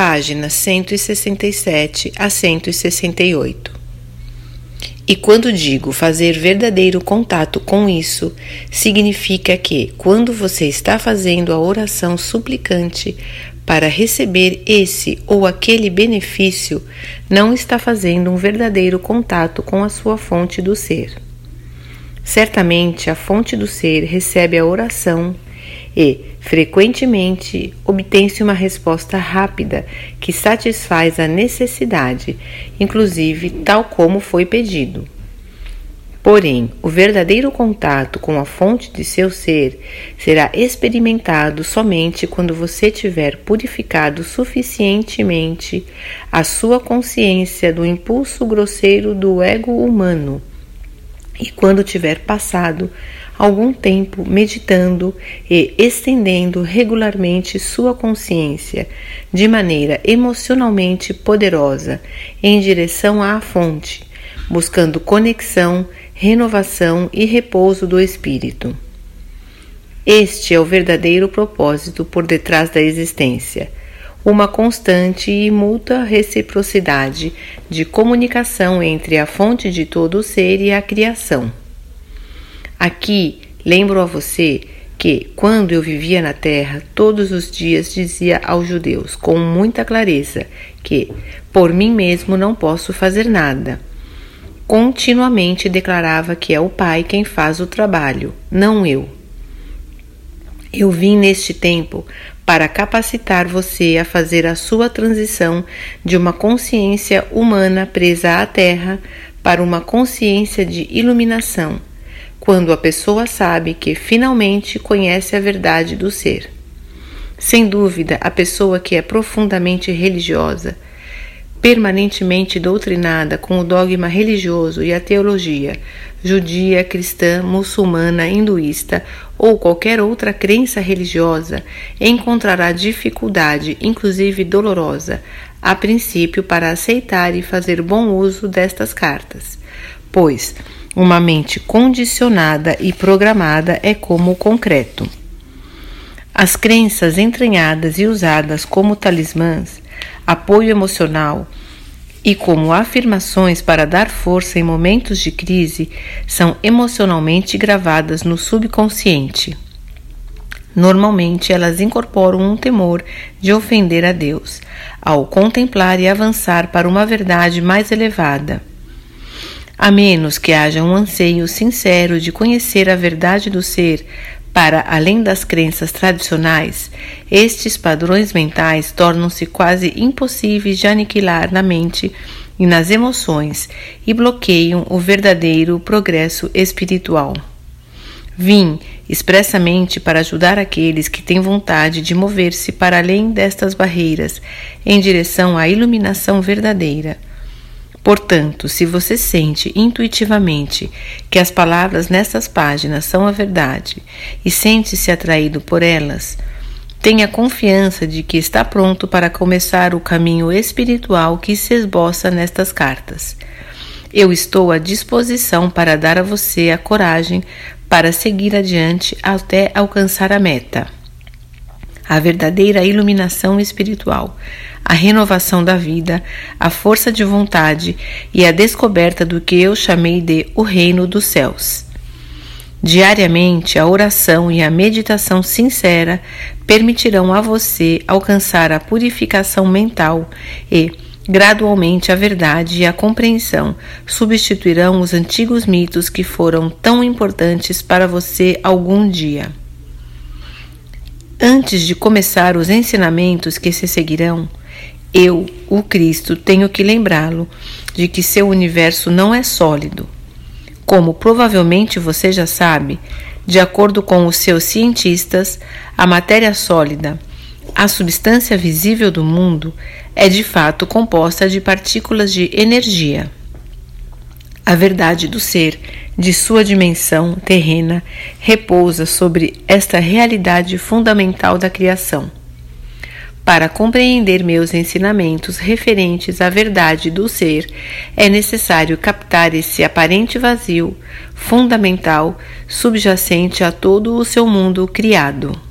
páginas 167 a 168. E quando digo fazer verdadeiro contato com isso, significa que, quando você está fazendo a oração suplicante para receber esse ou aquele benefício, não está fazendo um verdadeiro contato com a sua fonte do ser. Certamente a fonte do ser recebe a oração e, frequentemente, obtém-se uma resposta rápida que satisfaz a necessidade, inclusive tal como foi pedido. Porém, o verdadeiro contato com a fonte de seu ser será experimentado somente quando você tiver purificado suficientemente a sua consciência do impulso grosseiro do ego humano e quando tiver passado algum tempo meditando e estendendo regularmente sua consciência de maneira emocionalmente poderosa em direção à fonte, buscando conexão, renovação e repouso do espírito. Este é o verdadeiro propósito por detrás da existência uma constante e mútua reciprocidade de comunicação entre a fonte de todo o ser e a criação. Aqui lembro a você que, quando eu vivia na terra, todos os dias dizia aos judeus com muita clareza que, por mim mesmo, não posso fazer nada. Continuamente declarava que é o Pai quem faz o trabalho, não eu. Eu vim neste tempo para capacitar você a fazer a sua transição de uma consciência humana presa à Terra para uma consciência de iluminação, quando a pessoa sabe que finalmente conhece a verdade do ser. Sem dúvida, a pessoa que é profundamente religiosa, permanentemente doutrinada com o dogma religioso e a teologia judia, cristã, muçulmana, hinduísta ou qualquer outra crença religiosa, encontrará dificuldade, inclusive dolorosa, a princípio para aceitar e fazer bom uso destas cartas, pois uma mente condicionada e programada é como o concreto. As crenças entranhadas e usadas como talismãs, apoio emocional, e como afirmações para dar força em momentos de crise são emocionalmente gravadas no subconsciente. Normalmente elas incorporam um temor de ofender a Deus, ao contemplar e avançar para uma verdade mais elevada. A menos que haja um anseio sincero de conhecer a verdade do ser para além das crenças tradicionais, estes padrões mentais tornam-se quase impossíveis de aniquilar na mente e nas emoções e bloqueiam o verdadeiro progresso espiritual. Vim expressamente para ajudar aqueles que têm vontade de mover-se para além destas barreiras em direção à iluminação verdadeira Portanto, se você sente intuitivamente que as palavras nessas páginas são a verdade e sente-se atraído por elas, tenha confiança de que está pronto para começar o caminho espiritual que se esboça nestas cartas. Eu estou à disposição para dar a você a coragem para seguir adiante até alcançar a meta. A verdadeira iluminação espiritual a renovação da vida, a força de vontade e a descoberta do que eu chamei de o reino dos céus. Diariamente, a oração e a meditação sincera permitirão a você alcançar a purificação mental e, gradualmente, a verdade e a compreensão substituirão os antigos mitos que foram tão importantes para você algum dia. Antes de começar os ensinamentos que se seguirão, eu, o Cristo, tenho que lembrá-lo de que seu universo não é sólido. Como provavelmente você já sabe, de acordo com os seus cientistas, a matéria sólida, a substância visível do mundo, é de fato composta de partículas de energia. A verdade do ser, de sua dimensão terrena, repousa sobre esta realidade fundamental da criação. Para compreender meus ensinamentos referentes à verdade do ser, é necessário captar esse aparente vazio fundamental subjacente a todo o seu mundo criado.